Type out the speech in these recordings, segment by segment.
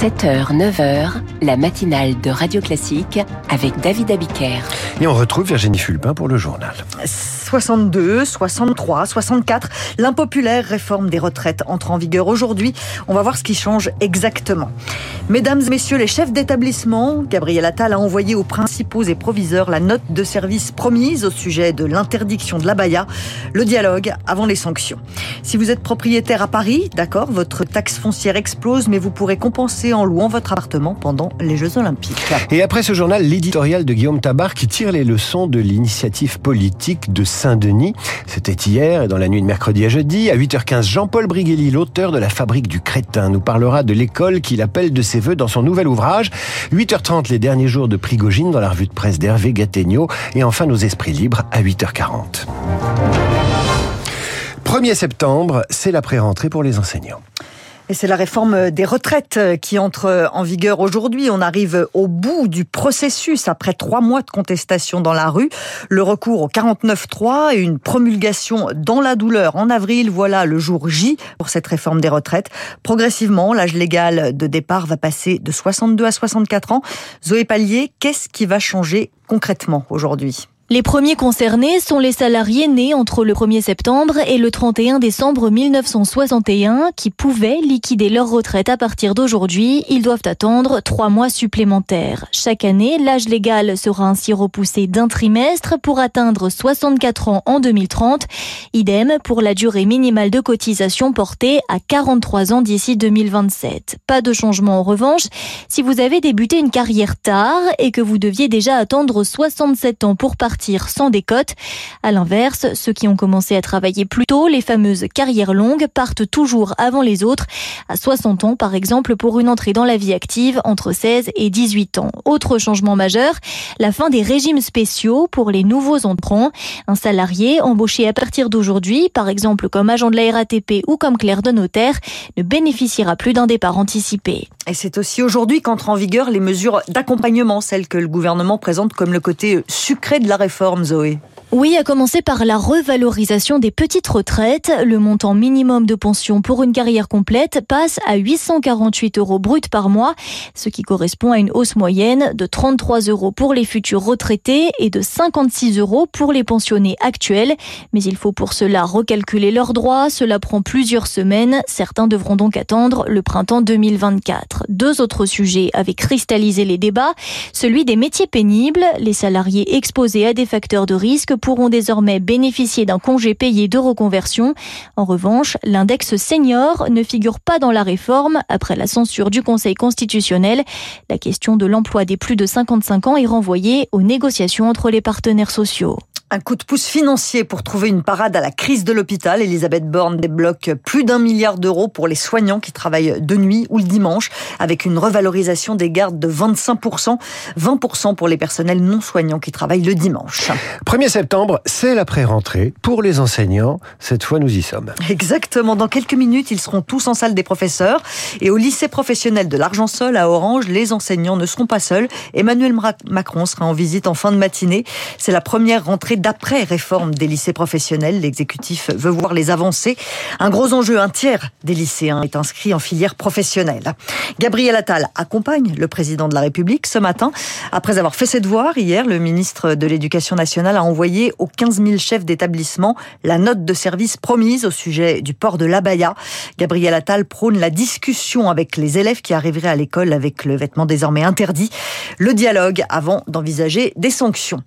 7h, 9h, la matinale de Radio Classique avec David Abiker. Et on retrouve Virginie Fulpin pour le journal. 62, 63, 64, l'impopulaire réforme des retraites entre en vigueur aujourd'hui. On va voir ce qui change exactement. Mesdames et messieurs les chefs d'établissement, Gabriel Attal a envoyé aux principaux et proviseurs la note de service promise au sujet de l'interdiction de la baya, le dialogue avant les sanctions. Si vous êtes propriétaire à Paris, d'accord, votre taxe foncière explose, mais vous pourrez compenser en louant votre appartement pendant les Jeux Olympiques. Et après ce journal, l'éditorial de Guillaume Tabar qui tire les leçons de l'initiative politique de Saint-Denis. C'était hier et dans la nuit de mercredi à jeudi. À 8h15, Jean-Paul Briguelli, l'auteur de La Fabrique du Crétin, nous parlera de l'école qu'il appelle de ses voeux dans son nouvel ouvrage. 8h30, les derniers jours de Prigogine dans la revue de presse d'Hervé Gattegno. Et enfin, nos esprits libres à 8h40. 1er septembre, c'est la pré-rentrée pour les enseignants. Et c'est la réforme des retraites qui entre en vigueur aujourd'hui. On arrive au bout du processus après trois mois de contestation dans la rue. Le recours au 49.3 et une promulgation dans la douleur en avril. Voilà le jour J pour cette réforme des retraites. Progressivement, l'âge légal de départ va passer de 62 à 64 ans. Zoé Pallier, qu'est-ce qui va changer concrètement aujourd'hui? Les premiers concernés sont les salariés nés entre le 1er septembre et le 31 décembre 1961 qui pouvaient liquider leur retraite à partir d'aujourd'hui. Ils doivent attendre trois mois supplémentaires. Chaque année, l'âge légal sera ainsi repoussé d'un trimestre pour atteindre 64 ans en 2030. Idem pour la durée minimale de cotisation portée à 43 ans d'ici 2027. Pas de changement en revanche si vous avez débuté une carrière tard et que vous deviez déjà attendre 67 ans pour partir sans décote. À l'inverse, ceux qui ont commencé à travailler plus tôt, les fameuses carrières longues, partent toujours avant les autres, à 60 ans par exemple, pour une entrée dans la vie active entre 16 et 18 ans. Autre changement majeur, la fin des régimes spéciaux pour les nouveaux entrants. Un salarié embauché à partir d'aujourd'hui, par exemple comme agent de la RATP ou comme clerc de notaire, ne bénéficiera plus d'un départ anticipé. Et c'est aussi aujourd'hui qu'entrent en vigueur les mesures d'accompagnement, celles que le gouvernement présente comme le côté sucré de la réforme Zoé oui, à commencer par la revalorisation des petites retraites. Le montant minimum de pension pour une carrière complète passe à 848 euros bruts par mois, ce qui correspond à une hausse moyenne de 33 euros pour les futurs retraités et de 56 euros pour les pensionnés actuels. Mais il faut pour cela recalculer leurs droits. Cela prend plusieurs semaines. Certains devront donc attendre le printemps 2024. Deux autres sujets avaient cristallisé les débats. Celui des métiers pénibles, les salariés exposés à des facteurs de risque pourront désormais bénéficier d'un congé payé de reconversion. En revanche, l'index senior ne figure pas dans la réforme après la censure du Conseil constitutionnel. La question de l'emploi des plus de 55 ans est renvoyée aux négociations entre les partenaires sociaux. Un coup de pouce financier pour trouver une parade à la crise de l'hôpital. Elisabeth Borne débloque plus d'un milliard d'euros pour les soignants qui travaillent de nuit ou le dimanche, avec une revalorisation des gardes de 25%, 20% pour les personnels non soignants qui travaillent le dimanche. 1er septembre, c'est la pré-rentrée pour les enseignants. Cette fois, nous y sommes. Exactement. Dans quelques minutes, ils seront tous en salle des professeurs. Et au lycée professionnel de l'Argent-Sol à Orange, les enseignants ne seront pas seuls. Emmanuel Macron sera en visite en fin de matinée. C'est la première rentrée d'après réforme des lycées professionnels. L'exécutif veut voir les avancées. Un gros enjeu, un tiers des lycéens est inscrit en filière professionnelle. Gabriel Attal accompagne le président de la République ce matin. Après avoir fait ses devoirs hier, le ministre de l'Éducation nationale a envoyé aux 15 000 chefs d'établissement la note de service promise au sujet du port de l'abaya. Gabriel Attal prône la discussion avec les élèves qui arriveraient à l'école avec le vêtement désormais interdit, le dialogue avant d'envisager des sanctions.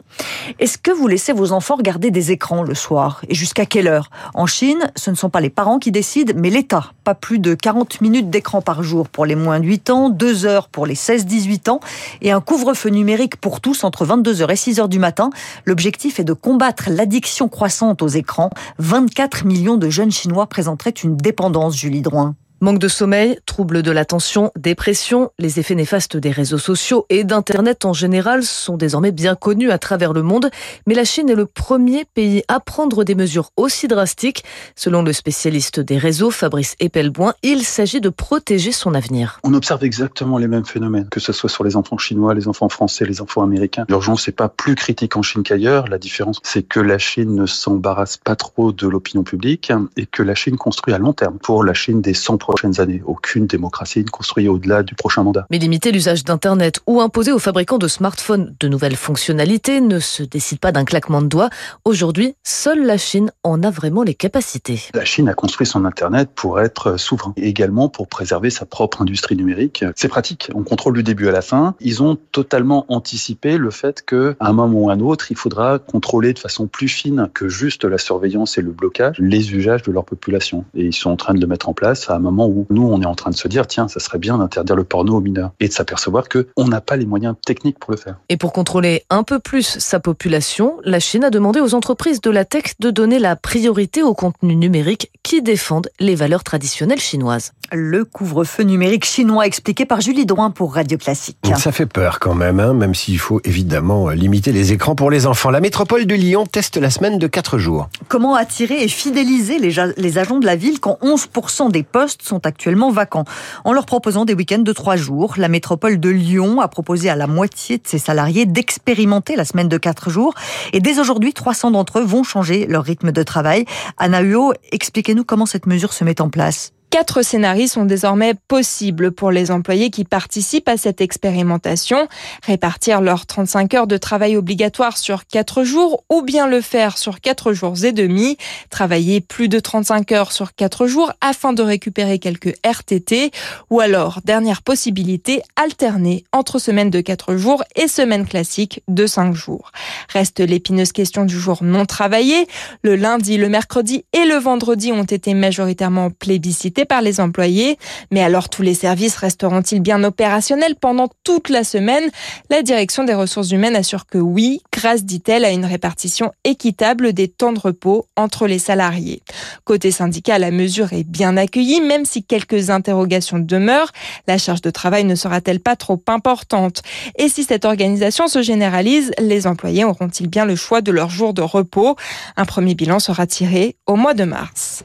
Est-ce que vous laissez vos vos enfants regarder des écrans le soir et jusqu'à quelle heure? En Chine, ce ne sont pas les parents qui décident, mais l'État. Pas plus de 40 minutes d'écran par jour pour les moins de 8 ans, 2 heures pour les 16-18 ans et un couvre-feu numérique pour tous entre 22h et 6h du matin. L'objectif est de combattre l'addiction croissante aux écrans. 24 millions de jeunes Chinois présenteraient une dépendance, Julie Droin. Manque de sommeil, troubles de l'attention, dépression, les effets néfastes des réseaux sociaux et d'Internet en général sont désormais bien connus à travers le monde. Mais la Chine est le premier pays à prendre des mesures aussi drastiques. Selon le spécialiste des réseaux, Fabrice Epelboin, il s'agit de protéger son avenir. On observe exactement les mêmes phénomènes, que ce soit sur les enfants chinois, les enfants français, les enfants américains. L'urgence n'est pas plus critique en Chine qu'ailleurs. La différence, c'est que la Chine ne s'embarrasse pas trop de l'opinion publique et que la Chine construit à long terme. Pour la Chine, des 100 prochaines années. Aucune démocratie ne construit au-delà du prochain mandat. Mais limiter l'usage d'Internet ou imposer aux fabricants de smartphones de nouvelles fonctionnalités ne se décide pas d'un claquement de doigts. Aujourd'hui, seule la Chine en a vraiment les capacités. La Chine a construit son Internet pour être souverain et également pour préserver sa propre industrie numérique. C'est pratique, on contrôle du début à la fin. Ils ont totalement anticipé le fait qu'à un moment ou à un autre, il faudra contrôler de façon plus fine que juste la surveillance et le blocage les usages de leur population. Et ils sont en train de le mettre en place à un moment où nous, on est en train de se dire, tiens, ça serait bien d'interdire le porno aux mineurs et de s'apercevoir qu'on n'a pas les moyens techniques pour le faire. Et pour contrôler un peu plus sa population, la Chine a demandé aux entreprises de la tech de donner la priorité aux contenus numériques qui défendent les valeurs traditionnelles chinoises. Le couvre-feu numérique chinois expliqué par Julie Drouin pour Radio Classique. Ça fait peur quand même, hein, même s'il faut évidemment limiter les écrans pour les enfants. La métropole de Lyon teste la semaine de 4 jours. Comment attirer et fidéliser les, les agents de la ville quand 11% des postes sont actuellement vacants En leur proposant des week-ends de 3 jours, la métropole de Lyon a proposé à la moitié de ses salariés d'expérimenter la semaine de 4 jours. Et dès aujourd'hui, 300 d'entre eux vont changer leur rythme de travail. Anna Huot, expliquez-nous comment cette mesure se met en place. Quatre scénarios sont désormais possibles pour les employés qui participent à cette expérimentation. Répartir leurs 35 heures de travail obligatoire sur 4 jours ou bien le faire sur 4 jours et demi. Travailler plus de 35 heures sur 4 jours afin de récupérer quelques RTT. Ou alors, dernière possibilité, alterner entre semaine de 4 jours et semaine classique de 5 jours. Reste l'épineuse question du jour non travaillé. Le lundi, le mercredi et le vendredi ont été majoritairement plébiscités par les employés. Mais alors tous les services resteront-ils bien opérationnels pendant toute la semaine? La direction des ressources humaines assure que oui, grâce, dit-elle, à une répartition équitable des temps de repos entre les salariés. Côté syndicat, la mesure est bien accueillie, même si quelques interrogations demeurent. La charge de travail ne sera-t-elle pas trop importante? Et si cette organisation se généralise, les employés auront-ils bien le choix de leur jour de repos? Un premier bilan sera tiré au mois de mars.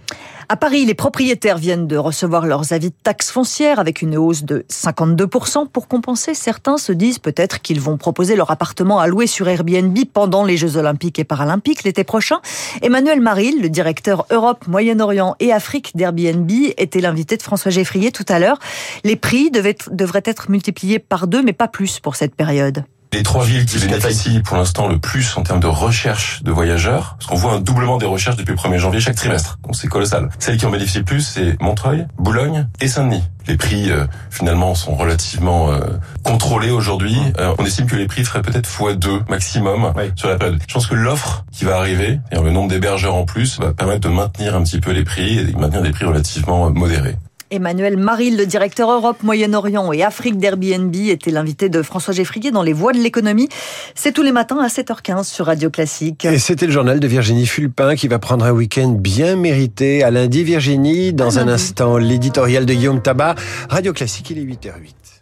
À Paris, les propriétaires viennent de recevoir leurs avis de taxes foncières avec une hausse de 52%. Pour compenser, certains se disent peut-être qu'ils vont proposer leur appartement à louer sur Airbnb pendant les Jeux Olympiques et Paralympiques l'été prochain. Emmanuel Maril, le directeur Europe, Moyen-Orient et Afrique d'Airbnb, était l'invité de François Geffrier tout à l'heure. Les prix devraient être multipliés par deux, mais pas plus pour cette période. Les trois villes qui bénéficient pour l'instant le plus en termes de recherche de voyageurs, parce qu'on voit un doublement des recherches depuis le 1er janvier chaque trimestre, donc c'est colossal. Celles qui en bénéficient le plus, c'est Montreuil, Boulogne et Saint-Denis. Les prix euh, finalement sont relativement euh, contrôlés aujourd'hui. Euh, on estime que les prix feraient peut-être x2 maximum sur la période. Je pense que l'offre qui va arriver, et le nombre d'hébergeurs en plus, va permettre de maintenir un petit peu les prix et de maintenir des prix relativement modérés. Emmanuel Maril, le directeur Europe, Moyen-Orient et Afrique d'Airbnb, était l'invité de François Geffrier dans Les Voix de l'économie. C'est tous les matins à 7h15 sur Radio Classique. Et c'était le journal de Virginie Fulpin qui va prendre un week-end bien mérité. À lundi, Virginie. Dans un instant, l'éditorial de Guillaume Tabar. Radio Classique, il est 8h08.